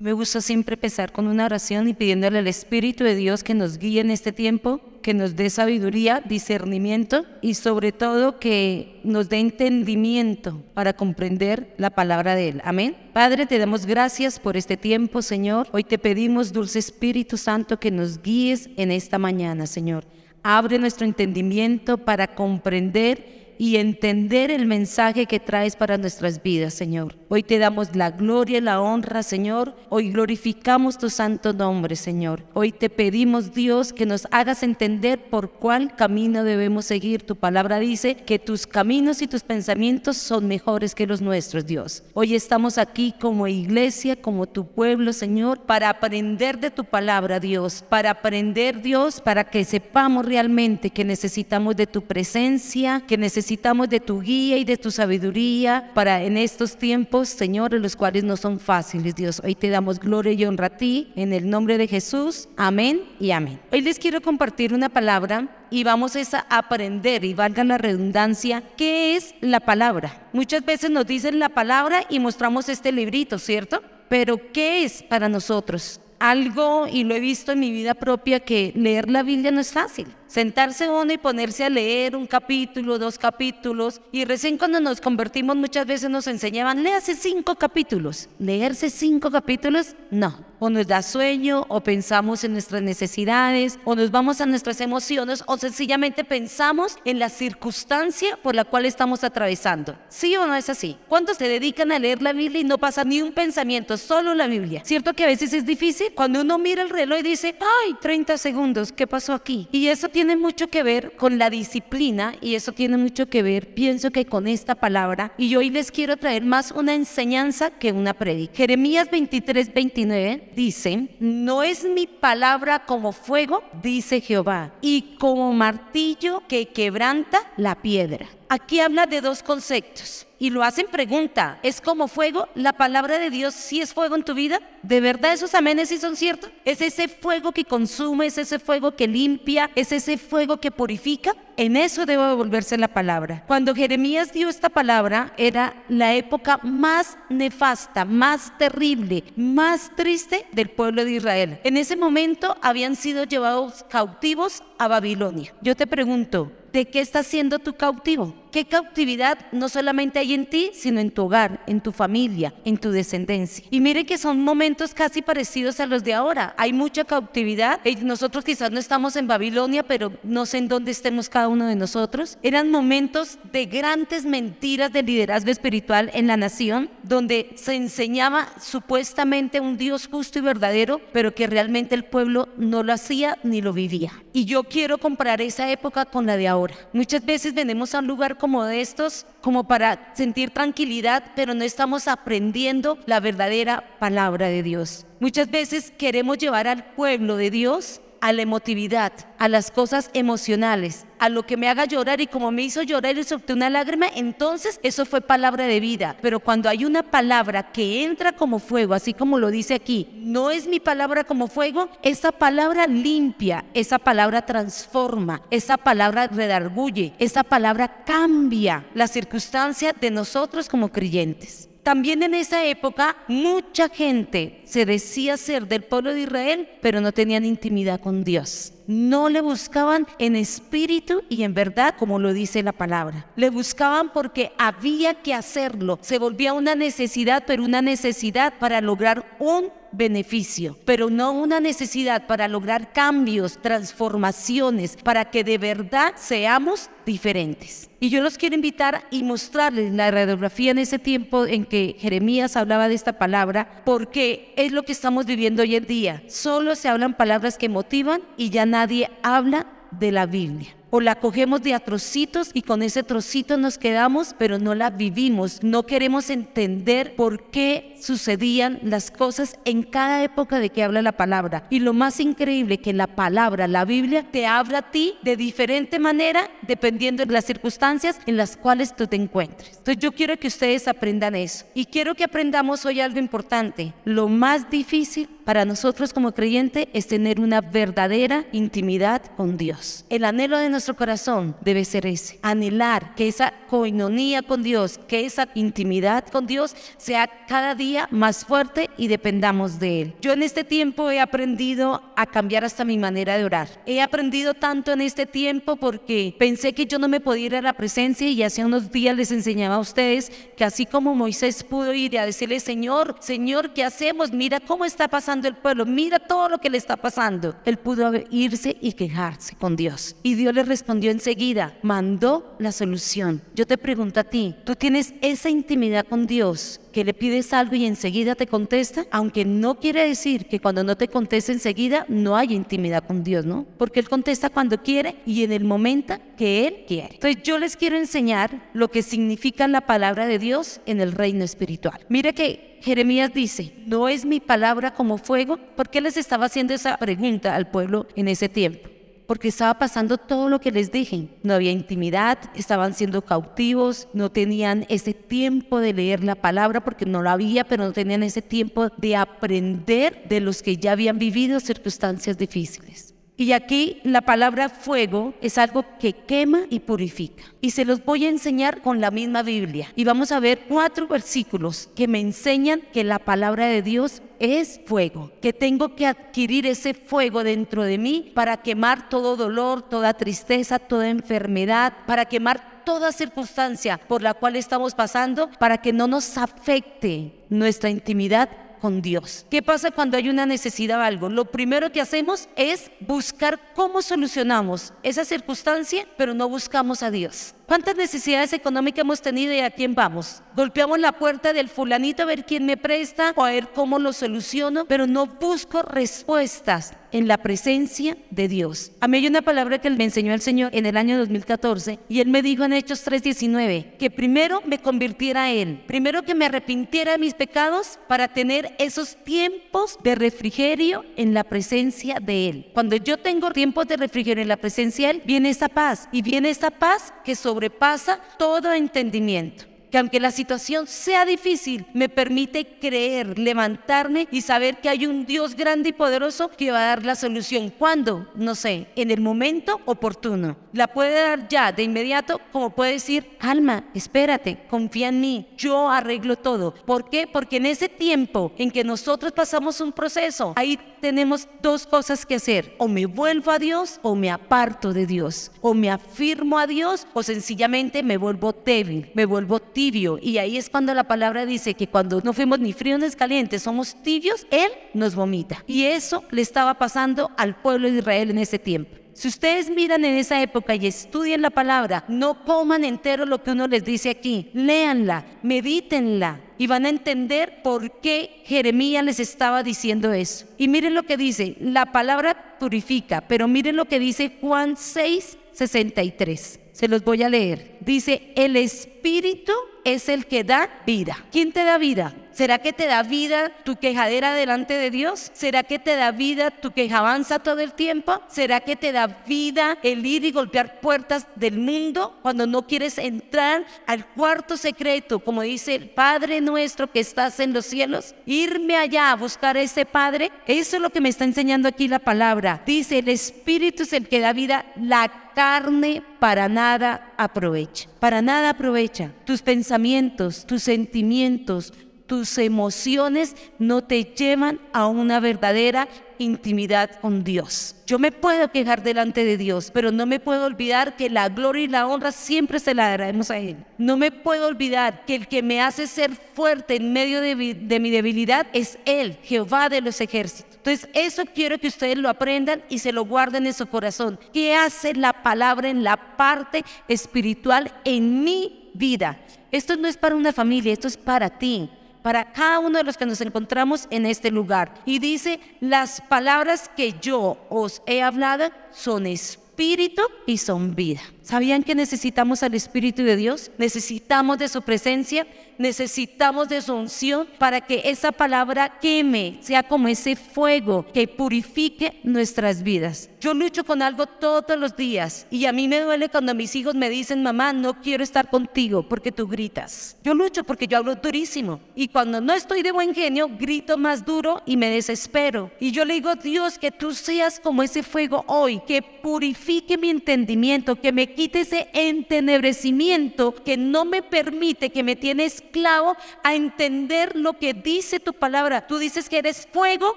Me gusta siempre empezar con una oración y pidiéndole al Espíritu de Dios que nos guíe en este tiempo, que nos dé sabiduría, discernimiento y sobre todo que nos dé entendimiento para comprender la palabra de Él. Amén. Padre, te damos gracias por este tiempo, Señor. Hoy te pedimos, dulce Espíritu Santo, que nos guíes en esta mañana, Señor. Abre nuestro entendimiento para comprender y entender el mensaje que traes para nuestras vidas, Señor. Hoy te damos la gloria y la honra, Señor. Hoy glorificamos tu santo nombre, Señor. Hoy te pedimos, Dios, que nos hagas entender por cuál camino debemos seguir. Tu palabra dice que tus caminos y tus pensamientos son mejores que los nuestros, Dios. Hoy estamos aquí como iglesia, como tu pueblo, Señor, para aprender de tu palabra, Dios, para aprender, Dios, para que sepamos realmente que necesitamos de tu presencia, que necesitamos necesitamos de tu guía y de tu sabiduría para en estos tiempos, Señor, los cuales no son fáciles, Dios. Hoy te damos gloria y honra a ti, en el nombre de Jesús. Amén y amén. Hoy les quiero compartir una palabra y vamos a aprender, y valga la redundancia, qué es la palabra. Muchas veces nos dicen la palabra y mostramos este librito, ¿cierto? Pero ¿qué es para nosotros? Algo, y lo he visto en mi vida propia, que leer la Biblia no es fácil sentarse uno y ponerse a leer un capítulo, dos capítulos, y recién cuando nos convertimos muchas veces nos enseñaban, léase cinco capítulos. Leerse cinco capítulos, no. O nos da sueño, o pensamos en nuestras necesidades, o nos vamos a nuestras emociones, o sencillamente pensamos en la circunstancia por la cual estamos atravesando. ¿Sí o no es así? ¿Cuántos se dedican a leer la Biblia y no pasa ni un pensamiento, solo la Biblia? ¿Cierto que a veces es difícil? Cuando uno mira el reloj y dice, ay, 30 segundos, ¿qué pasó aquí? Y eso mucho que ver con la disciplina y eso tiene mucho que ver, pienso que con esta palabra. Y hoy les quiero traer más una enseñanza que una predica. Jeremías 23, 29 dice, no es mi palabra como fuego, dice Jehová, y como martillo que quebranta la piedra. Aquí habla de dos conceptos y lo hacen pregunta, ¿es como fuego? ¿La palabra de Dios sí es fuego en tu vida? ¿De verdad esos amenes sí son ciertos? ¿Es ese fuego que consume, es ese fuego que limpia, es ese fuego que purifica? En eso debe volverse la palabra. Cuando Jeremías dio esta palabra era la época más nefasta, más terrible, más triste del pueblo de Israel. En ese momento habían sido llevados cautivos a Babilonia. Yo te pregunto, ¿de qué está siendo tu cautivo? ¿Qué cautividad no solamente hay en ti, sino en tu hogar, en tu familia, en tu descendencia? Y mire que son momentos casi parecidos a los de ahora. Hay mucha cautividad. Nosotros quizás no estamos en Babilonia, pero no sé en dónde estemos cada uno de nosotros. Eran momentos de grandes mentiras de liderazgo espiritual en la nación, donde se enseñaba supuestamente un Dios justo y verdadero, pero que realmente el pueblo no lo hacía ni lo vivía. Y yo quiero comparar esa época con la de ahora. Muchas veces venimos a un lugar como de estos como para sentir tranquilidad, pero no estamos aprendiendo la verdadera palabra de Dios. Muchas veces queremos llevar al pueblo de Dios a la emotividad, a las cosas emocionales, a lo que me haga llorar y como me hizo llorar y solté una lágrima, entonces eso fue palabra de vida. Pero cuando hay una palabra que entra como fuego, así como lo dice aquí, no es mi palabra como fuego, esa palabra limpia, esa palabra transforma, esa palabra redarguye, esa palabra cambia la circunstancia de nosotros como creyentes. También en esa época mucha gente se decía ser del pueblo de Israel, pero no tenían intimidad con Dios. No le buscaban en espíritu y en verdad, como lo dice la palabra. Le buscaban porque había que hacerlo. Se volvía una necesidad, pero una necesidad para lograr un beneficio, pero no una necesidad para lograr cambios, transformaciones, para que de verdad seamos diferentes. Y yo los quiero invitar y mostrarles la radiografía en ese tiempo en que Jeremías hablaba de esta palabra, porque es lo que estamos viviendo hoy en día. Solo se hablan palabras que motivan y ya nadie habla de la Biblia o la cogemos de a trocitos y con ese trocito nos quedamos, pero no la vivimos. No queremos entender por qué sucedían las cosas en cada época de que habla la palabra. Y lo más increíble que la palabra, la Biblia, te habla a ti de diferente manera dependiendo de las circunstancias en las cuales tú te encuentres. Entonces yo quiero que ustedes aprendan eso. Y quiero que aprendamos hoy algo importante. Lo más difícil para nosotros como creyente es tener una verdadera intimidad con Dios. El anhelo de nuestro corazón debe ser ese, anhelar que esa coinonía con Dios, que esa intimidad con Dios sea cada día más fuerte y dependamos de Él. Yo en este tiempo he aprendido a cambiar hasta mi manera de orar. He aprendido tanto en este tiempo porque pensé que yo no me podía ir a la presencia y hace unos días les enseñaba a ustedes que así como Moisés pudo ir a decirle, Señor, Señor, ¿qué hacemos? Mira cómo está pasando el pueblo, mira todo lo que le está pasando. Él pudo irse y quejarse con Dios. Y Dios le respondió enseguida, mandó la solución. Yo te pregunto a ti, ¿tú tienes esa intimidad con Dios que le pides algo y enseguida te contesta? Aunque no quiere decir que cuando no te conteste enseguida no hay intimidad con Dios, ¿no? Porque Él contesta cuando quiere y en el momento que Él quiere. Entonces yo les quiero enseñar lo que significa la palabra de Dios en el reino espiritual. Mire que Jeremías dice, ¿no es mi palabra como fuego? ¿Por qué les estaba haciendo esa pregunta al pueblo en ese tiempo? Porque estaba pasando todo lo que les dije. No había intimidad, estaban siendo cautivos, no tenían ese tiempo de leer la palabra porque no la había, pero no tenían ese tiempo de aprender de los que ya habían vivido circunstancias difíciles. Y aquí la palabra fuego es algo que quema y purifica. Y se los voy a enseñar con la misma Biblia. Y vamos a ver cuatro versículos que me enseñan que la palabra de Dios es fuego, que tengo que adquirir ese fuego dentro de mí para quemar todo dolor, toda tristeza, toda enfermedad, para quemar toda circunstancia por la cual estamos pasando, para que no nos afecte nuestra intimidad con Dios. ¿Qué pasa cuando hay una necesidad o algo? Lo primero que hacemos es buscar cómo solucionamos esa circunstancia, pero no buscamos a Dios. ¿Cuántas necesidades económicas hemos tenido y a quién vamos? Golpeamos la puerta del fulanito a ver quién me presta o a ver cómo lo soluciono, pero no busco respuestas en la presencia de Dios. A mí hay una palabra que me enseñó el Señor en el año 2014 y Él me dijo en Hechos 3:19 que primero me convirtiera a Él, primero que me arrepintiera de mis pecados para tener esos tiempos de refrigerio en la presencia de Él. Cuando yo tengo tiempos de refrigerio en la presencia de Él, viene esa paz y viene esa paz que sobre sobrepasa todo entendimiento que aunque la situación sea difícil, me permite creer, levantarme y saber que hay un Dios grande y poderoso que va a dar la solución. ¿Cuándo? No sé, en el momento oportuno. La puede dar ya, de inmediato, como puede decir, calma, espérate, confía en mí, yo arreglo todo. ¿Por qué? Porque en ese tiempo en que nosotros pasamos un proceso, ahí tenemos dos cosas que hacer. O me vuelvo a Dios o me aparto de Dios. O me afirmo a Dios o sencillamente me vuelvo débil, me vuelvo y ahí es cuando la palabra dice que cuando no fuimos ni fríos ni calientes, somos tibios, Él nos vomita. Y eso le estaba pasando al pueblo de Israel en ese tiempo. Si ustedes miran en esa época y estudian la palabra, no coman entero lo que uno les dice aquí, léanla, medítenla y van a entender por qué Jeremías les estaba diciendo eso. Y miren lo que dice, la palabra purifica, pero miren lo que dice Juan 6, 63. Se los voy a leer. Dice, el Espíritu es el que da vida. ¿Quién te da vida? ¿Será que te da vida tu quejadera delante de Dios? ¿Será que te da vida tu quejabanza todo el tiempo? ¿Será que te da vida el ir y golpear puertas del mundo cuando no quieres entrar al cuarto secreto, como dice el Padre nuestro que estás en los cielos? Irme allá a buscar a ese Padre. Eso es lo que me está enseñando aquí la palabra. Dice, el Espíritu es el que da vida, la carne para nada aprovecha. Para nada aprovecha. Tus pensamientos, tus sentimientos, tus emociones no te llevan a una verdadera intimidad con Dios. Yo me puedo quejar delante de Dios, pero no me puedo olvidar que la gloria y la honra siempre se la daremos a Él. No me puedo olvidar que el que me hace ser fuerte en medio de, de mi debilidad es Él, Jehová de los ejércitos. Entonces, eso quiero que ustedes lo aprendan y se lo guarden en su corazón. ¿Qué hace la palabra en la parte espiritual en mi vida? Esto no es para una familia, esto es para ti para cada uno de los que nos encontramos en este lugar. Y dice, las palabras que yo os he hablado son espíritu y son vida. ¿Sabían que necesitamos al Espíritu de Dios? Necesitamos de su presencia, necesitamos de su unción para que esa palabra queme, sea como ese fuego que purifique nuestras vidas. Yo lucho con algo todos los días y a mí me duele cuando mis hijos me dicen, mamá, no quiero estar contigo porque tú gritas. Yo lucho porque yo hablo durísimo y cuando no estoy de buen genio, grito más duro y me desespero. Y yo le digo, Dios, que tú seas como ese fuego hoy, que purifique mi entendimiento, que me quite ese entenebrecimiento que no me permite, que me tiene esclavo a entender lo que dice tu palabra. Tú dices que eres fuego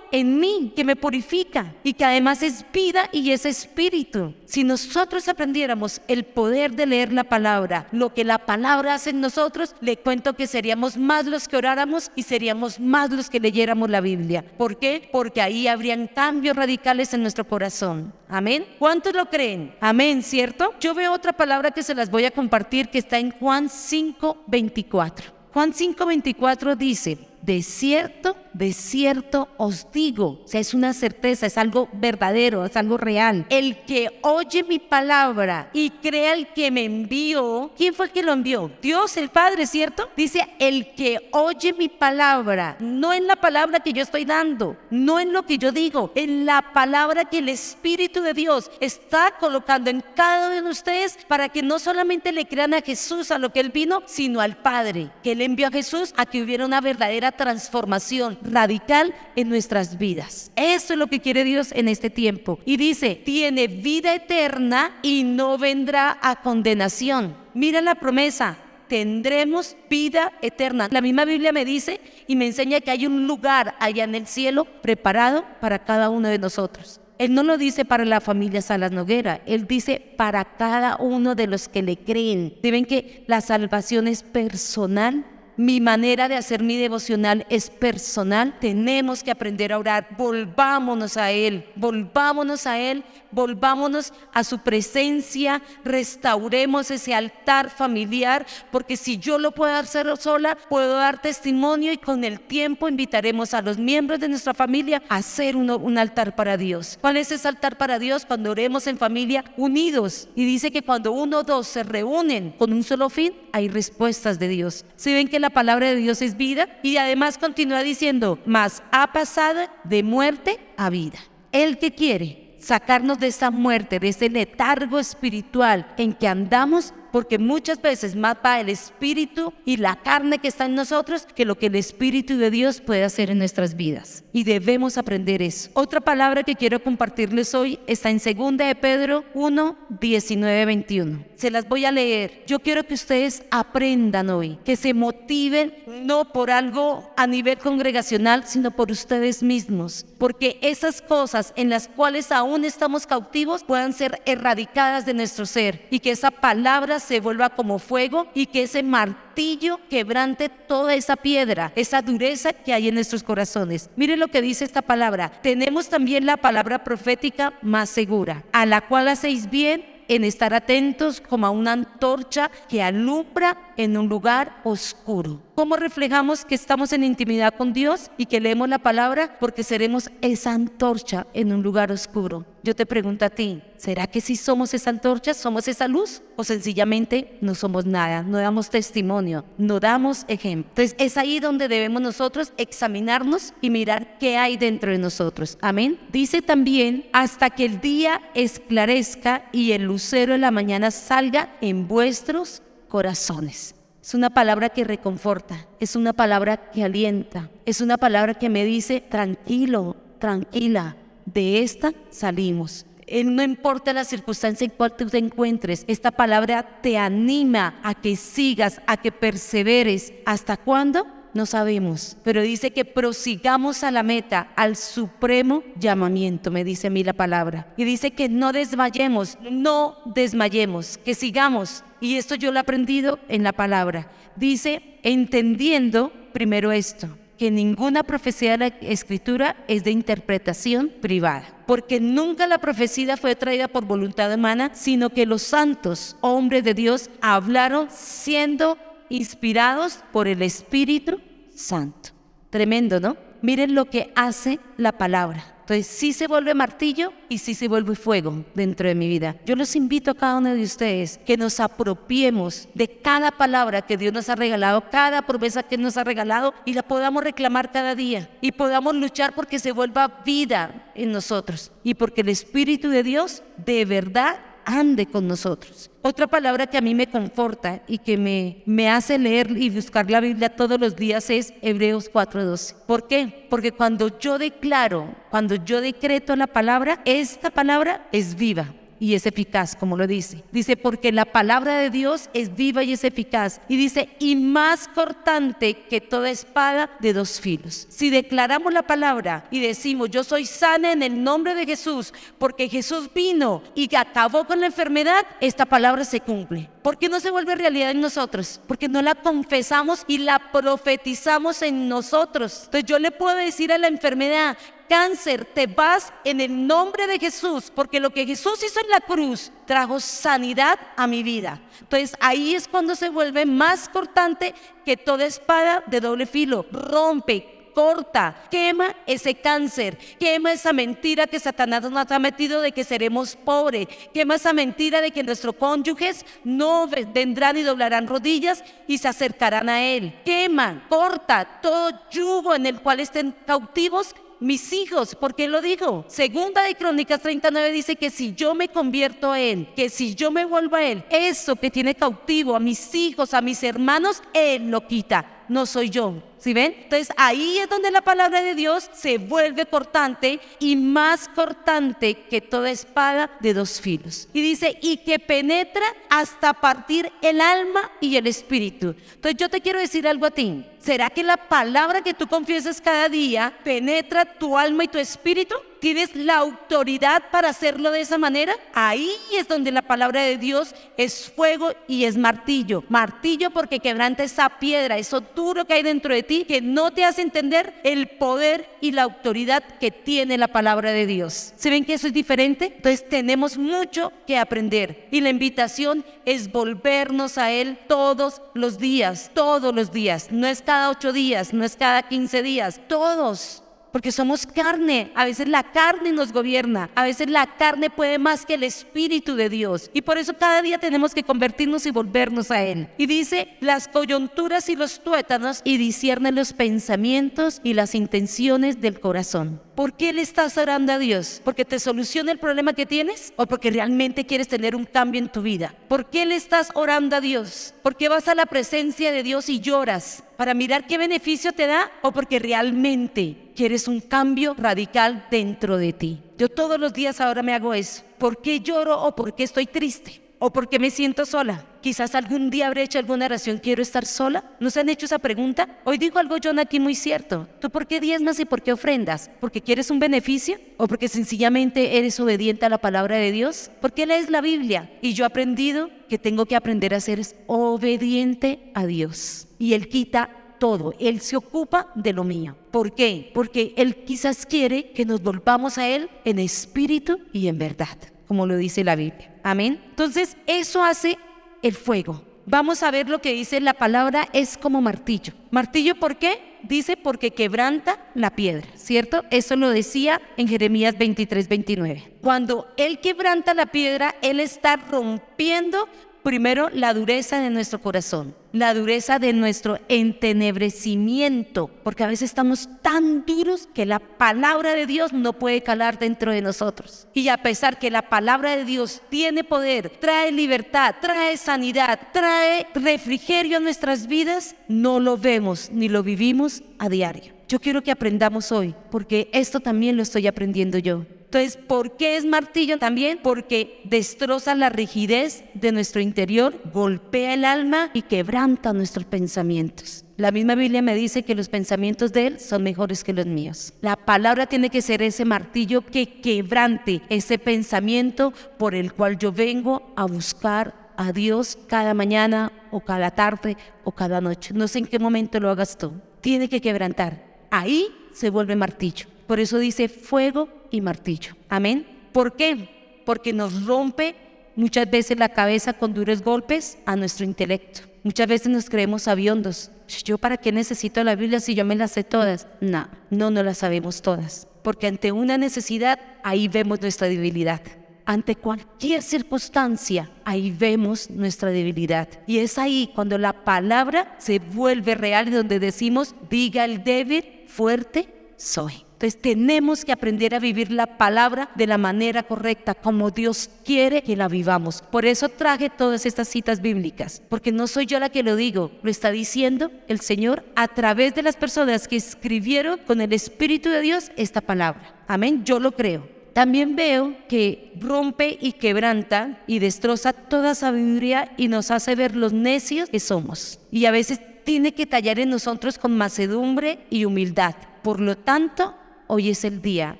en mí, que me purifica y que además es vida y es espíritu. Si nosotros aprendiéramos el poder de leer la palabra, lo que la palabra hace en nosotros, le cuento que seríamos más los que oráramos y seríamos más los que leyéramos la Biblia. ¿Por qué? Porque ahí habrían cambios radicales en nuestro corazón. Amén. ¿Cuántos lo creen? Amén, ¿cierto? Yo veo otra palabra que se las voy a compartir que está en Juan 5, 24. Juan 5, 24 dice, de cierto, de cierto os digo. O sea, es una certeza, es algo verdadero, es algo real. El que oye mi palabra y crea el que me envió, ¿quién fue el que lo envió? Dios el Padre, ¿cierto? Dice, el que oye mi palabra, no en la palabra que yo estoy dando, no en lo que yo digo, en la palabra que el Espíritu de Dios está colocando en cada uno de ustedes para que no solamente le crean a Jesús a lo que Él vino, sino al Padre, que Él envió a Jesús a que hubiera una verdadera transformación radical en nuestras vidas. Eso es lo que quiere Dios en este tiempo. Y dice, tiene vida eterna y no vendrá a condenación. Mira la promesa, tendremos vida eterna. La misma Biblia me dice y me enseña que hay un lugar allá en el cielo preparado para cada uno de nosotros. Él no lo dice para la familia Salas Noguera, Él dice para cada uno de los que le creen. Deben que la salvación es personal mi manera de hacer mi devocional es personal. Tenemos que aprender a orar. Volvámonos a Él, volvámonos a Él, volvámonos a su presencia, restauremos ese altar familiar, porque si yo lo puedo hacer sola, puedo dar testimonio y con el tiempo invitaremos a los miembros de nuestra familia a hacer un altar para Dios. ¿Cuál es ese altar para Dios? Cuando oremos en familia unidos. Y dice que cuando uno o dos se reúnen con un solo fin, hay respuestas de Dios. Si ven que la palabra de Dios es vida y además continúa diciendo, más ha pasado de muerte a vida. El que quiere sacarnos de esa muerte, de ese letargo espiritual en que andamos, porque muchas veces va el espíritu y la carne que está en nosotros que lo que el espíritu de Dios puede hacer en nuestras vidas. Y debemos aprender eso. Otra palabra que quiero compartirles hoy está en 2 de Pedro 1, 19, 21. Se las voy a leer. Yo quiero que ustedes aprendan hoy, que se motiven no por algo a nivel congregacional, sino por ustedes mismos, porque esas cosas en las cuales aún estamos cautivos puedan ser erradicadas de nuestro ser y que esa palabra se vuelva como fuego y que ese martillo quebrante toda esa piedra, esa dureza que hay en nuestros corazones. Mire lo que dice esta palabra. Tenemos también la palabra profética más segura, a la cual hacéis bien en estar atentos como a una antorcha que alumbra en un lugar oscuro. ¿Cómo reflejamos que estamos en intimidad con Dios y que leemos la palabra? Porque seremos esa antorcha en un lugar oscuro. Yo te pregunto a ti, ¿será que si somos esa antorcha, somos esa luz? ¿O sencillamente no somos nada, no damos testimonio, no damos ejemplo? Entonces es ahí donde debemos nosotros examinarnos y mirar qué hay dentro de nosotros. Amén. Dice también, hasta que el día esclarezca y el lucero de la mañana salga en vuestros corazones. Es una palabra que reconforta, es una palabra que alienta, es una palabra que me dice, tranquilo, tranquila, de esta salimos. No importa la circunstancia en cual tú te encuentres, esta palabra te anima a que sigas, a que perseveres. ¿Hasta cuándo? No sabemos, pero dice que prosigamos a la meta, al supremo llamamiento, me dice a mí la palabra. Y dice que no desmayemos, no desmayemos, que sigamos. Y esto yo lo he aprendido en la palabra. Dice, entendiendo primero esto, que ninguna profecía de la escritura es de interpretación privada, porque nunca la profecía fue traída por voluntad humana, sino que los santos, hombres de Dios, hablaron siendo inspirados por el Espíritu Santo. Tremendo, ¿no? Miren lo que hace la palabra. Entonces, sí se vuelve martillo y sí se vuelve fuego dentro de mi vida. Yo los invito a cada uno de ustedes que nos apropiemos de cada palabra que Dios nos ha regalado, cada promesa que nos ha regalado y la podamos reclamar cada día y podamos luchar porque se vuelva vida en nosotros y porque el Espíritu de Dios de verdad ande con nosotros. Otra palabra que a mí me conforta y que me, me hace leer y buscar la Biblia todos los días es Hebreos 4:12. ¿Por qué? Porque cuando yo declaro, cuando yo decreto la palabra, esta palabra es viva y es eficaz, como lo dice. Dice, porque la palabra de Dios es viva y es eficaz. Y dice, y más cortante que toda espada de dos filos. Si declaramos la palabra y decimos, yo soy sana en el nombre de Jesús, porque Jesús vino y acabó con la enfermedad, esta palabra se cumple. ¿Por qué no se vuelve realidad en nosotros? Porque no la confesamos y la profetizamos en nosotros. Entonces yo le puedo decir a la enfermedad, cáncer, te vas en el nombre de Jesús, porque lo que Jesús hizo en la cruz trajo sanidad a mi vida. Entonces ahí es cuando se vuelve más cortante que toda espada de doble filo. Rompe, corta, quema ese cáncer, quema esa mentira que Satanás nos ha metido de que seremos pobres, quema esa mentira de que nuestros cónyuges no vendrán y doblarán rodillas y se acercarán a Él. Quema, corta todo yugo en el cual estén cautivos mis hijos, ¿por qué lo digo? Segunda de Crónicas 39 dice que si yo me convierto a Él, que si yo me vuelvo a Él, eso que tiene cautivo a mis hijos, a mis hermanos, Él lo quita, no soy yo. ¿Sí ven? Entonces ahí es donde la palabra de Dios se vuelve cortante y más cortante que toda espada de dos filos. Y dice, y que penetra hasta partir el alma y el espíritu. Entonces yo te quiero decir algo a ti. ¿Será que la palabra que tú confiesas cada día penetra tu alma y tu espíritu? ¿Tienes la autoridad para hacerlo de esa manera? Ahí es donde la palabra de Dios es fuego y es martillo. Martillo porque quebranta esa piedra, eso duro que hay dentro de ti que no te hace entender el poder y la autoridad que tiene la palabra de Dios. ¿Se ven que eso es diferente? Entonces tenemos mucho que aprender y la invitación es volvernos a Él todos los días, todos los días. No es cada ocho días, no es cada quince días, todos porque somos carne. A veces la carne nos gobierna, a veces la carne puede más que el Espíritu de Dios. Y por eso cada día tenemos que convertirnos y volvernos a Él. Y dice, las coyunturas y los tuétanos y discierne los pensamientos y las intenciones del corazón. ¿Por qué le estás orando a Dios? ¿Porque te soluciona el problema que tienes? ¿O porque realmente quieres tener un cambio en tu vida? ¿Por qué le estás orando a Dios? ¿Por qué vas a la presencia de Dios y lloras? ¿Para mirar qué beneficio te da? ¿O porque realmente quieres un cambio radical dentro de ti? Yo todos los días ahora me hago eso. ¿Por qué lloro o por qué estoy triste? ¿O por qué me siento sola? Quizás algún día habré hecho alguna oración, quiero estar sola. ¿Nos han hecho esa pregunta? Hoy digo algo, John, aquí muy cierto. ¿Tú por qué diezmas y por qué ofrendas? ¿Porque quieres un beneficio? ¿O porque sencillamente eres obediente a la palabra de Dios? ¿Por qué lees la Biblia? Y yo he aprendido que tengo que aprender a ser obediente a Dios. Y Él quita todo, Él se ocupa de lo mío. ¿Por qué? Porque Él quizás quiere que nos volvamos a Él en espíritu y en verdad como lo dice la Biblia. Amén. Entonces, eso hace el fuego. Vamos a ver lo que dice la palabra es como martillo. Martillo, ¿por qué? Dice porque quebranta la piedra, ¿cierto? Eso lo decía en Jeremías 23, 29. Cuando Él quebranta la piedra, Él está rompiendo primero la dureza de nuestro corazón la dureza de nuestro entenebrecimiento, porque a veces estamos tan duros que la palabra de Dios no puede calar dentro de nosotros. Y a pesar que la palabra de Dios tiene poder, trae libertad, trae sanidad, trae refrigerio a nuestras vidas, no lo vemos ni lo vivimos a diario. Yo quiero que aprendamos hoy, porque esto también lo estoy aprendiendo yo. Entonces, ¿por qué es martillo también? Porque destroza la rigidez de nuestro interior, golpea el alma y quebranta nuestros pensamientos. La misma Biblia me dice que los pensamientos de Él son mejores que los míos. La palabra tiene que ser ese martillo que quebrante ese pensamiento por el cual yo vengo a buscar a Dios cada mañana o cada tarde o cada noche. No sé en qué momento lo hagas tú. Tiene que quebrantar. Ahí se vuelve martillo. Por eso dice fuego y martillo. Amén. ¿Por qué? Porque nos rompe muchas veces la cabeza con duros golpes a nuestro intelecto. Muchas veces nos creemos aviondos. ¿Yo para qué necesito la Biblia si yo me las sé todas? No, no, no las sabemos todas. Porque ante una necesidad, ahí vemos nuestra debilidad. Ante cualquier circunstancia, ahí vemos nuestra debilidad. Y es ahí cuando la palabra se vuelve real y donde decimos, diga el débil, fuerte soy. Entonces tenemos que aprender a vivir la palabra de la manera correcta, como Dios quiere que la vivamos. Por eso traje todas estas citas bíblicas, porque no soy yo la que lo digo, lo está diciendo el Señor a través de las personas que escribieron con el Espíritu de Dios esta palabra. Amén, yo lo creo. También veo que rompe y quebranta y destroza toda sabiduría y nos hace ver los necios que somos. Y a veces tiene que tallar en nosotros con macedumbre y humildad. Por lo tanto, hoy es el día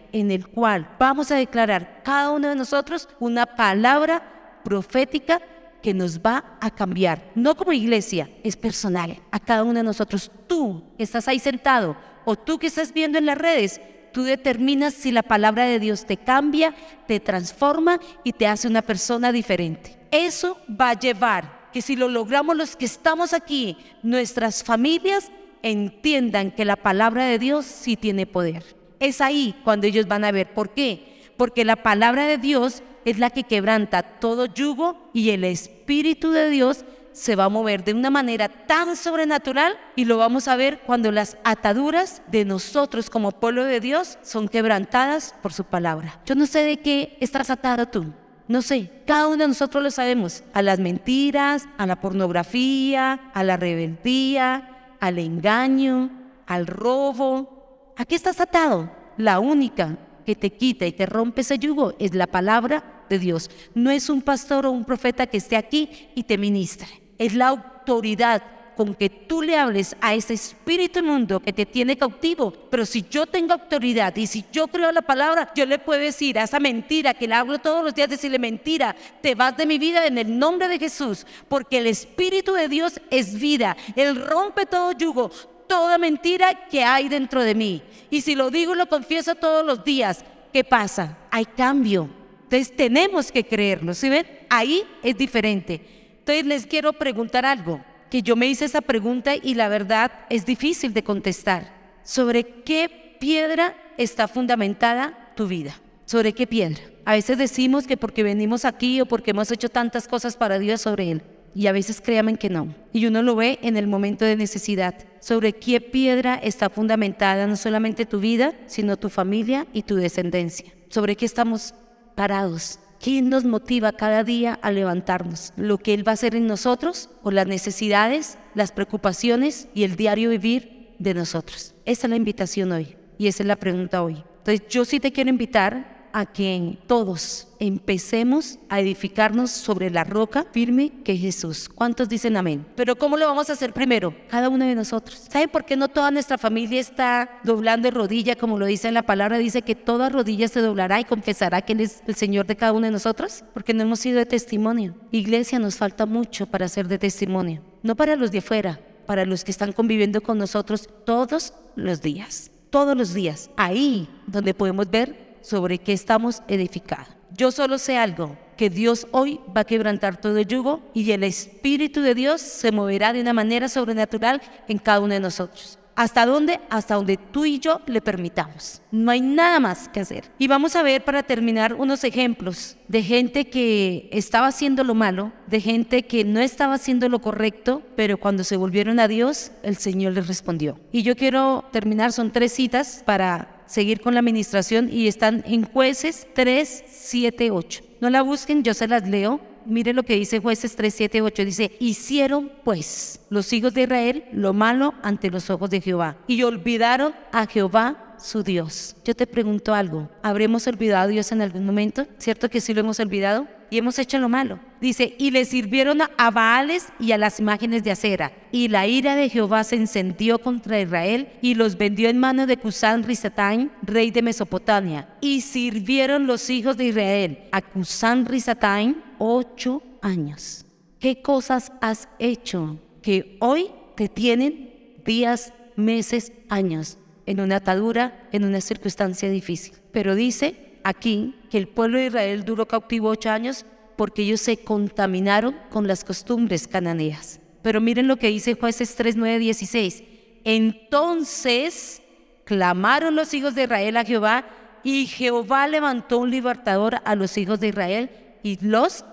en el cual vamos a declarar cada uno de nosotros una palabra profética que nos va a cambiar. No como iglesia, es personal. A cada uno de nosotros, tú que estás ahí sentado o tú que estás viendo en las redes, tú determinas si la palabra de Dios te cambia, te transforma y te hace una persona diferente. Eso va a llevar que si lo logramos los que estamos aquí, nuestras familias entiendan que la palabra de Dios sí tiene poder es ahí cuando ellos van a ver. ¿Por qué? Porque la palabra de Dios es la que quebranta todo yugo y el Espíritu de Dios se va a mover de una manera tan sobrenatural y lo vamos a ver cuando las ataduras de nosotros como pueblo de Dios son quebrantadas por su palabra. Yo no sé de qué estás atado tú. No sé, cada uno de nosotros lo sabemos. A las mentiras, a la pornografía, a la rebeldía, al engaño, al robo, ¿A estás atado? La única que te quita y te rompe ese yugo es la palabra de Dios. No es un pastor o un profeta que esté aquí y te ministre. Es la autoridad con que tú le hables a ese espíritu inmundo que te tiene cautivo. Pero si yo tengo autoridad y si yo creo la palabra, yo le puedo decir a esa mentira que le hablo todos los días, decirle mentira, te vas de mi vida en el nombre de Jesús, porque el espíritu de Dios es vida. Él rompe todo yugo toda mentira que hay dentro de mí. Y si lo digo y lo confieso todos los días, ¿qué pasa? Hay cambio. Entonces tenemos que creerlo, ¿sí ven? Ahí es diferente. Entonces les quiero preguntar algo, que yo me hice esa pregunta y la verdad es difícil de contestar. ¿Sobre qué piedra está fundamentada tu vida? ¿Sobre qué piedra? A veces decimos que porque venimos aquí o porque hemos hecho tantas cosas para Dios sobre Él y a veces créanme que no. Y uno lo ve en el momento de necesidad. Sobre qué piedra está fundamentada no solamente tu vida, sino tu familia y tu descendencia. Sobre qué estamos parados. ¿Quién nos motiva cada día a levantarnos? ¿Lo que Él va a hacer en nosotros o las necesidades, las preocupaciones y el diario vivir de nosotros? Esa es la invitación hoy y esa es la pregunta hoy. Entonces yo sí te quiero invitar a que todos empecemos a edificarnos sobre la roca firme que es Jesús. ¿Cuántos dicen amén? Pero ¿cómo lo vamos a hacer primero? Cada uno de nosotros. ¿Saben por qué no toda nuestra familia está doblando de rodilla, como lo dice en la palabra? Dice que toda rodilla se doblará y confesará que Él es el Señor de cada uno de nosotros, porque no hemos sido de testimonio. Iglesia, nos falta mucho para ser de testimonio, no para los de afuera, para los que están conviviendo con nosotros todos los días. Todos los días, ahí donde podemos ver sobre qué estamos edificados. Yo solo sé algo, que Dios hoy va a quebrantar todo el yugo y el Espíritu de Dios se moverá de una manera sobrenatural en cada uno de nosotros. ¿Hasta dónde? Hasta donde tú y yo le permitamos. No hay nada más que hacer. Y vamos a ver para terminar unos ejemplos de gente que estaba haciendo lo malo, de gente que no estaba haciendo lo correcto, pero cuando se volvieron a Dios, el Señor les respondió. Y yo quiero terminar, son tres citas para seguir con la administración y están en jueces 3, 7, 8. No la busquen, yo se las leo. Mire lo que dice jueces 3, 7, 8. Dice, hicieron pues los hijos de Israel lo malo ante los ojos de Jehová y olvidaron a Jehová su Dios. Yo te pregunto algo, ¿habremos olvidado a Dios en algún momento? ¿Cierto que sí lo hemos olvidado? Y hemos hecho lo malo. Dice, y le sirvieron a Baales y a las imágenes de acera. Y la ira de Jehová se encendió contra Israel y los vendió en manos de Cusán Risataim, rey de Mesopotamia. Y sirvieron los hijos de Israel a Cusán Risataim ocho años. ¿Qué cosas has hecho que hoy te tienen días, meses, años en una atadura, en una circunstancia difícil? Pero dice aquí que el pueblo de Israel duró cautivo ocho años porque ellos se contaminaron con las costumbres cananeas. Pero miren lo que dice jueces 3, 9, 16. Entonces clamaron los hijos de Israel a Jehová y Jehová levantó un libertador a los hijos de Israel y los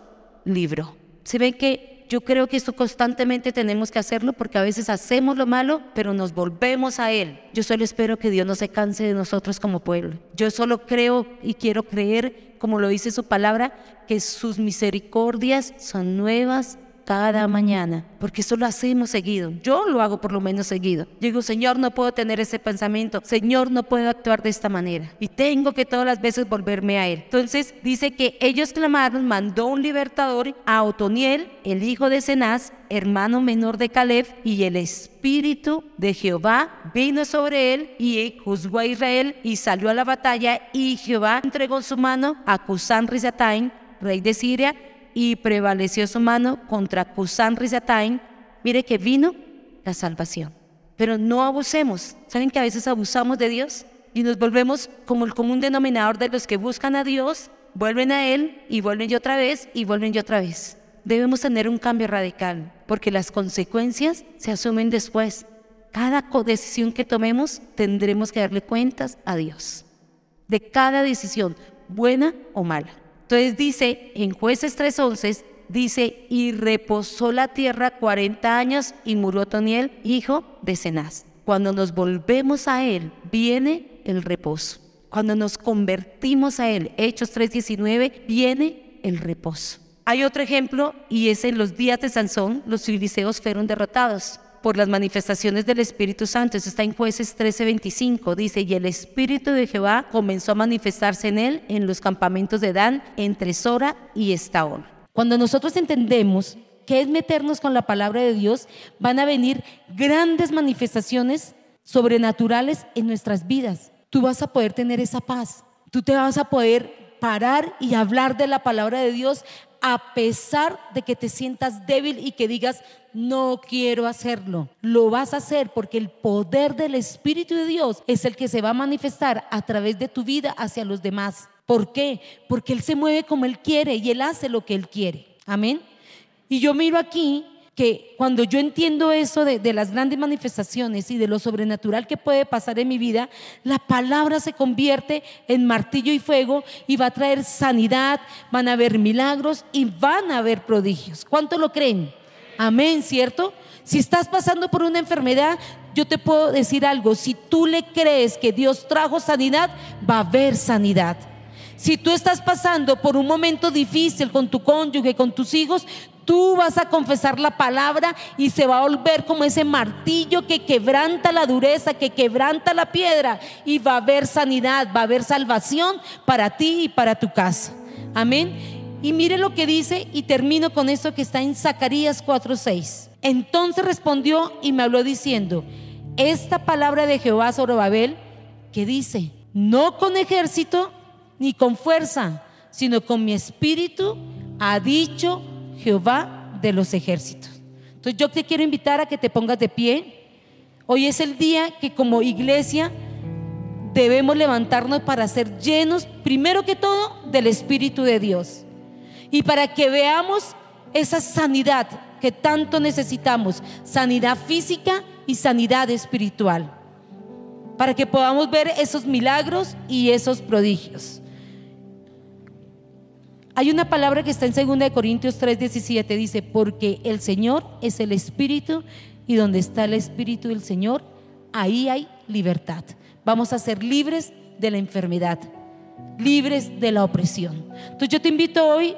libró. Se ve que yo creo que esto constantemente tenemos que hacerlo porque a veces hacemos lo malo, pero nos volvemos a Él. Yo solo espero que Dios no se canse de nosotros como pueblo. Yo solo creo y quiero creer, como lo dice su palabra, que sus misericordias son nuevas cada mañana, porque eso lo hacemos seguido. Yo lo hago por lo menos seguido. Digo, Señor, no puedo tener ese pensamiento. Señor, no puedo actuar de esta manera. Y tengo que todas las veces volverme a Él. Entonces dice que ellos clamaron, mandó un libertador a Otoniel, el hijo de Cenaz, hermano menor de Caleb, y el espíritu de Jehová vino sobre él y juzgó a Israel y salió a la batalla y Jehová entregó su mano a Cusán Rizataim, rey de Siria, y prevaleció su mano contra Cusán Rizataim, mire que vino la salvación. Pero no abusemos. ¿Saben que a veces abusamos de Dios? Y nos volvemos como el común denominador de los que buscan a Dios, vuelven a Él y vuelven y otra vez y vuelven y otra vez. Debemos tener un cambio radical, porque las consecuencias se asumen después. Cada decisión que tomemos tendremos que darle cuentas a Dios. De cada decisión, buena o mala. Entonces dice en jueces 3.11, dice, y reposó la tierra 40 años y murió Toniel, hijo de Cenaz. Cuando nos volvemos a Él, viene el reposo. Cuando nos convertimos a Él, Hechos 3.19, viene el reposo. Hay otro ejemplo y es en los días de Sansón, los filisteos fueron derrotados por las manifestaciones del Espíritu Santo. Eso está en jueces 13:25. Dice, y el Espíritu de Jehová comenzó a manifestarse en él en los campamentos de Dan, entre Sora y Estaol. Cuando nosotros entendemos qué es meternos con la palabra de Dios, van a venir grandes manifestaciones sobrenaturales en nuestras vidas. Tú vas a poder tener esa paz. Tú te vas a poder parar y hablar de la palabra de Dios a pesar de que te sientas débil y que digas, no quiero hacerlo. Lo vas a hacer porque el poder del Espíritu de Dios es el que se va a manifestar a través de tu vida hacia los demás. ¿Por qué? Porque Él se mueve como Él quiere y Él hace lo que Él quiere. Amén. Y yo miro aquí que cuando yo entiendo eso de, las grandes manifestaciones y de lo sobrenatural que puede pasar en mi vida, la palabra se convierte en martillo y fuego y va a traer sanidad, van a haber milagros y van a haber prodigios. ¿Cuánto lo creen? Amén, ¿cierto? Si estás pasando por una enfermedad, yo te puedo decir algo, si tú le crees que Dios trajo sanidad, va a haber sanidad. Si tú estás pasando por un momento difícil con tu cónyuge, con tus hijos, tú vas a confesar la palabra y se va a volver como ese martillo que quebranta la dureza, que quebranta la piedra y va a haber sanidad, va a haber salvación para ti y para tu casa. Amén. Y mire lo que dice y termino con esto que está en Zacarías 4:6. Entonces respondió y me habló diciendo, esta palabra de Jehová sobre Babel que dice, no con ejército ni con fuerza, sino con mi espíritu, ha dicho Jehová de los ejércitos. Entonces yo te quiero invitar a que te pongas de pie. Hoy es el día que como iglesia debemos levantarnos para ser llenos, primero que todo, del Espíritu de Dios. Y para que veamos esa sanidad que tanto necesitamos, sanidad física y sanidad espiritual, para que podamos ver esos milagros y esos prodigios. Hay una palabra que está en 2 Corintios 3:17, dice, porque el Señor es el Espíritu y donde está el Espíritu del Señor, ahí hay libertad. Vamos a ser libres de la enfermedad, libres de la opresión. Entonces yo te invito hoy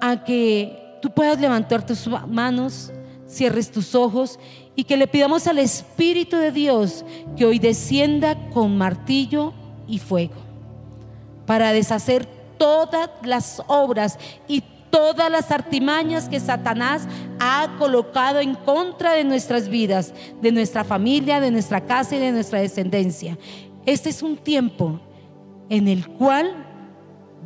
a que tú puedas levantar tus manos, cierres tus ojos y que le pidamos al Espíritu de Dios que hoy descienda con martillo y fuego para deshacer todas las obras y todas las artimañas que Satanás ha colocado en contra de nuestras vidas, de nuestra familia, de nuestra casa y de nuestra descendencia. Este es un tiempo en el cual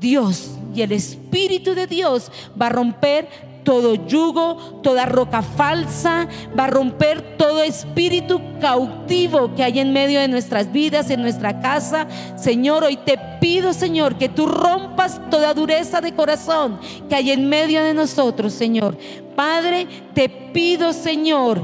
Dios y el Espíritu de Dios va a romper todo yugo, toda roca falsa, va a romper todo espíritu cautivo que hay en medio de nuestras vidas, en nuestra casa. Señor, hoy te pido, Señor, que tú rompas toda dureza de corazón que hay en medio de nosotros, Señor. Padre, te pido, Señor,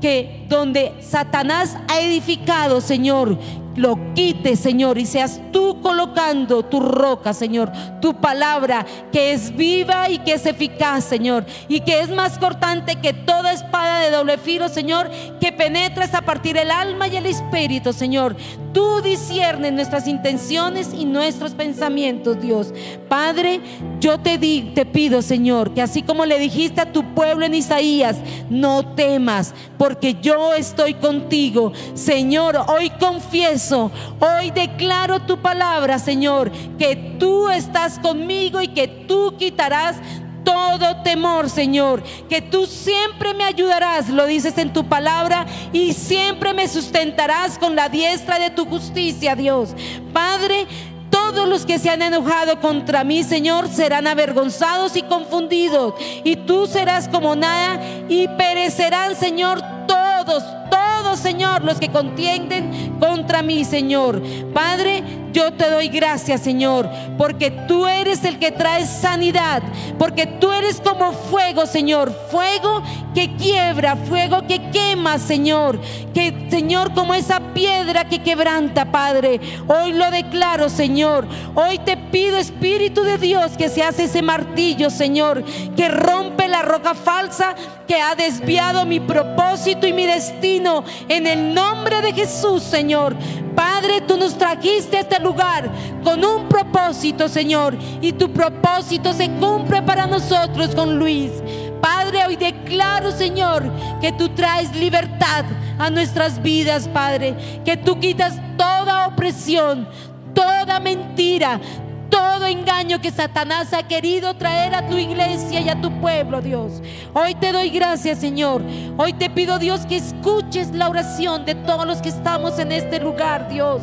que donde Satanás ha edificado, Señor, lo quite, Señor, y seas tú colocando tu roca, Señor, tu palabra que es viva y que es eficaz, Señor, y que es más cortante que toda espada de doble filo, Señor, que penetra hasta partir el alma y el espíritu, Señor. Tú disiernes nuestras intenciones y nuestros pensamientos, Dios. Padre, yo te, di, te pido, Señor, que así como le dijiste a tu pueblo en Isaías, no temas, porque yo estoy contigo. Señor, hoy confieso, hoy declaro tu palabra, Señor, que tú estás conmigo y que tú quitarás todo temor, Señor, que tú siempre me ayudarás, lo dices en tu palabra, y siempre me sustentarás con la diestra de tu justicia, Dios. Padre, todos los que se han enojado contra mí, Señor, serán avergonzados y confundidos. Y tú serás como nada y perecerán, Señor, todos, Señor, los que contienden contra mí, Señor. Padre, yo te doy gracias, Señor, porque tú eres el que trae sanidad, porque tú eres como fuego, Señor, fuego que quiebra, fuego que quema, Señor, que Señor como esa piedra que quebranta, Padre. Hoy lo declaro, Señor. Hoy te pido, Espíritu de Dios, que se hace ese martillo, Señor, que rompe la roca falsa que ha desviado mi propósito y mi destino en el nombre de Jesús, Señor. Padre, tú nos trajiste a este lugar con un propósito, Señor, y tu propósito se cumple para nosotros con Luis. Padre, hoy declaro, Señor, que tú traes libertad a nuestras vidas, Padre, que tú quitas toda opresión, toda mentira, todo engaño que Satanás ha querido traer a tu iglesia y a tu pueblo, Dios. Hoy te doy gracias, Señor. Hoy te pido, Dios, que escuches la oración de todos los que estamos en este lugar, Dios.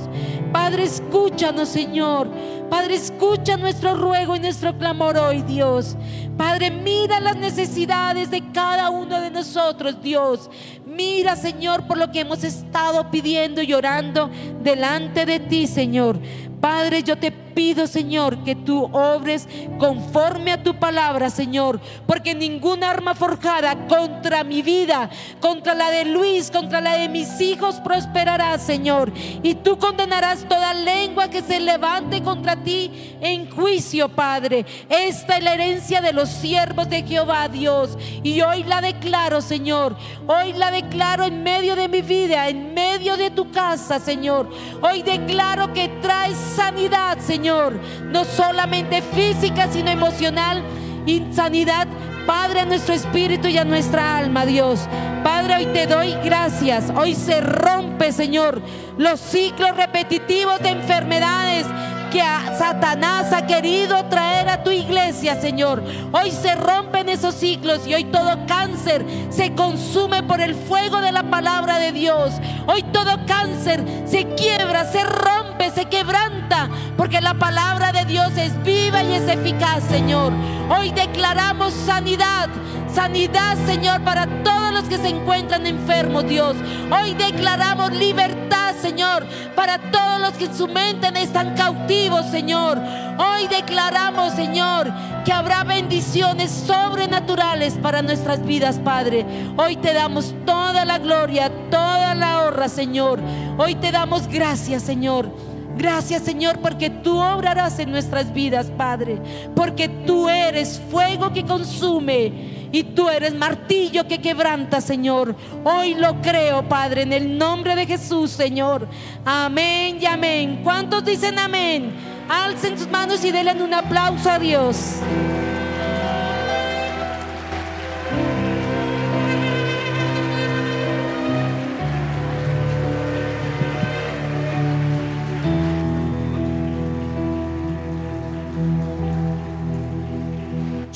Padre, escúchanos, Señor. Padre, escucha nuestro ruego y nuestro clamor hoy, Dios. Padre, mira las necesidades de cada uno de nosotros, Dios. Mira, Señor, por lo que hemos estado pidiendo y orando delante de ti, Señor. Padre, yo te pido, Señor, que tú obres conforme a tu palabra, Señor, porque ninguna arma forjada contra mi vida, contra la de Luis, contra la de mis hijos prosperará, Señor. Y tú condenarás toda lengua que se levante contra ti en juicio, Padre. Esta es la herencia de los siervos de Jehová, Dios. Y hoy la declaro, Señor. Hoy la declaro en medio de mi vida, en medio de tu casa, Señor. Hoy declaro que traes sanidad, Señor No solamente física, sino emocional y sanidad, Padre, a nuestro espíritu y a nuestra alma, Dios. Padre, hoy te doy gracias. Hoy se rompe, Señor, los ciclos repetitivos de enfermedades que Satanás ha querido traer a tu iglesia, Señor. Hoy se rompen esos ciclos y hoy todo cáncer se consume por el fuego de la palabra de Dios. Hoy todo cáncer se quiebra, se rompe, se quebranta, porque la palabra de Dios es viva y es eficaz, Señor. Hoy declaramos sanidad Sanidad, Señor, para todos los que se encuentran enfermos, Dios. Hoy declaramos libertad, Señor, para todos los que en su mente están cautivos, Señor. Hoy declaramos, Señor, que habrá bendiciones sobrenaturales para nuestras vidas, Padre. Hoy te damos toda la gloria, toda la honra, Señor. Hoy te damos gracias, Señor. Gracias Señor porque tú obrarás en nuestras vidas, Padre. Porque tú eres fuego que consume y tú eres martillo que quebranta, Señor. Hoy lo creo, Padre, en el nombre de Jesús, Señor. Amén y amén. ¿Cuántos dicen amén? Alcen sus manos y denle un aplauso a Dios.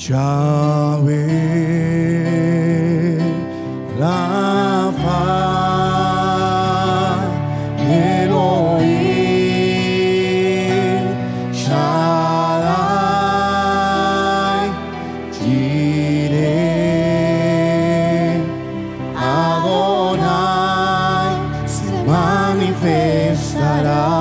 Yahweh, God.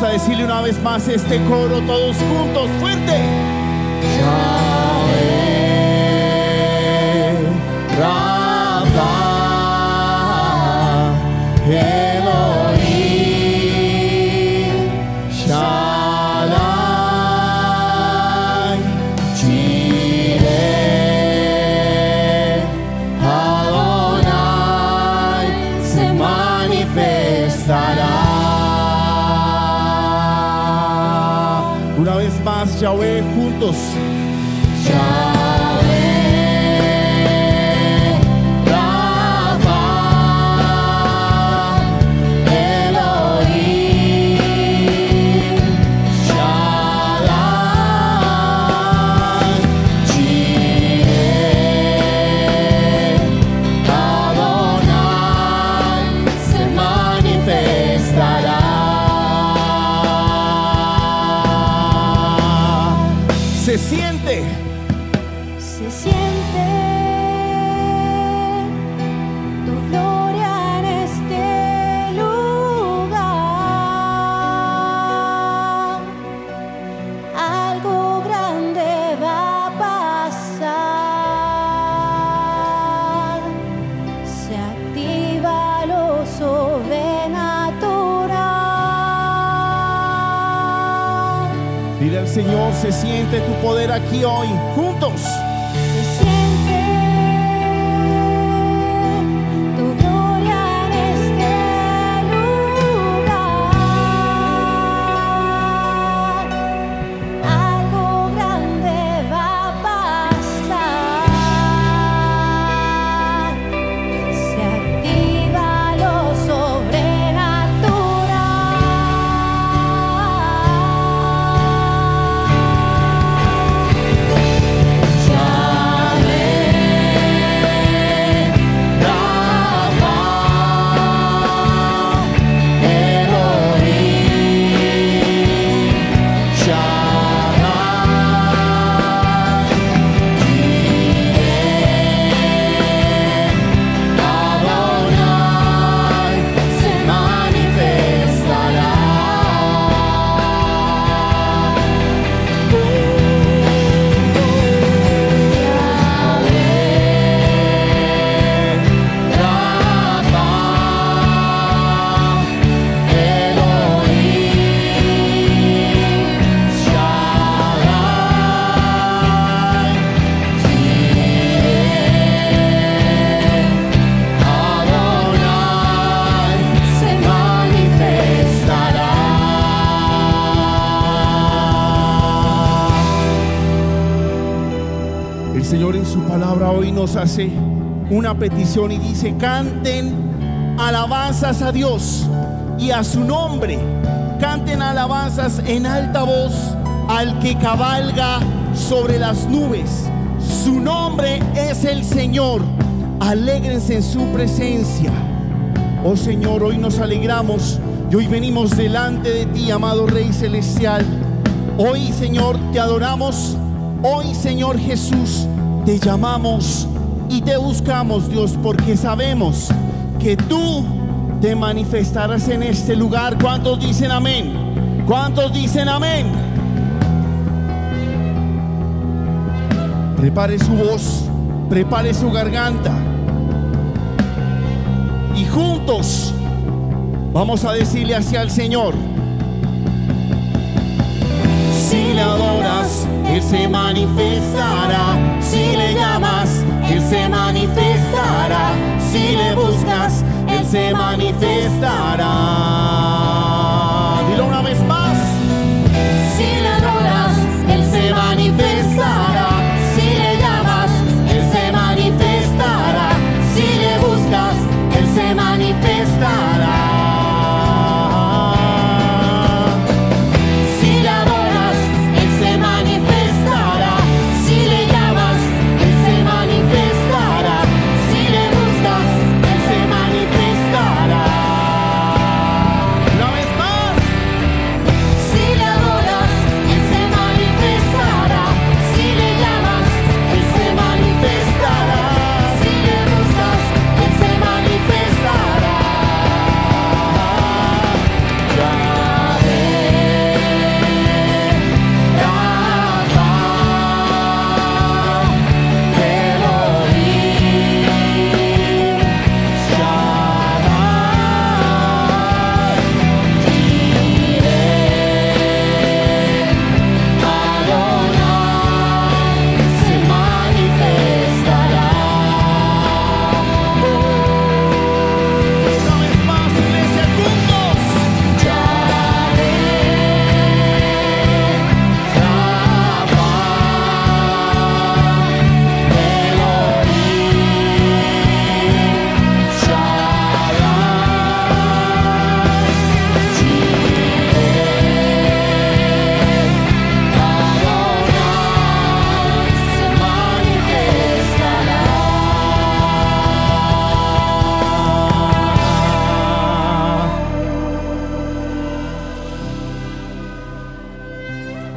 Vamos a decirle una vez más este coro todos juntos, fuerte. Vez más, Yahweh, y dice, canten alabanzas a Dios y a su nombre. Canten alabanzas en alta voz al que cabalga sobre las nubes. Su nombre es el Señor. Alégrense en su presencia. Oh Señor, hoy nos alegramos y hoy venimos delante de ti, amado Rey Celestial. Hoy, Señor, te adoramos. Hoy, Señor Jesús, te llamamos y te buscamos, Dios, porque sabemos que tú te manifestarás en este lugar. ¿Cuántos dicen amén? ¿Cuántos dicen amén? Prepare su voz, prepare su garganta. Y juntos vamos a decirle hacia el Señor. Si le adoras, Él se manifestará. Si le llamas, Él se manifestará. Si le buscas, Él se manifestará.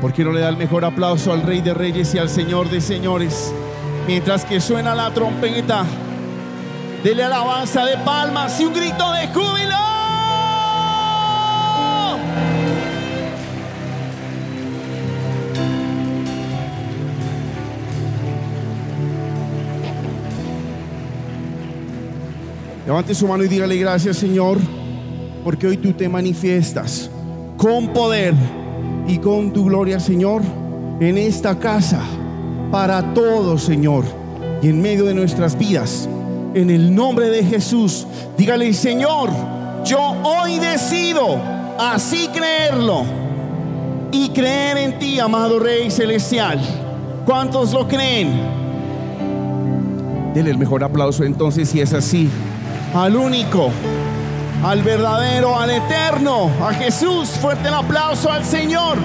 ¿Por qué no le da el mejor aplauso al Rey de Reyes y al Señor de Señores? Mientras que suena la trompeta, dele alabanza de palmas y un grito de júbilo. Levante su mano y dígale gracias Señor, porque hoy tú te manifiestas con poder y con tu gloria Señor en esta casa para todos Señor y en medio de nuestras vidas. En el nombre de Jesús, dígale Señor, yo hoy decido así creerlo y creer en ti, amado Rey Celestial. ¿Cuántos lo creen? Dele el mejor aplauso entonces si es así al único, al verdadero, al eterno, a Jesús. Fuerte el aplauso al Señor.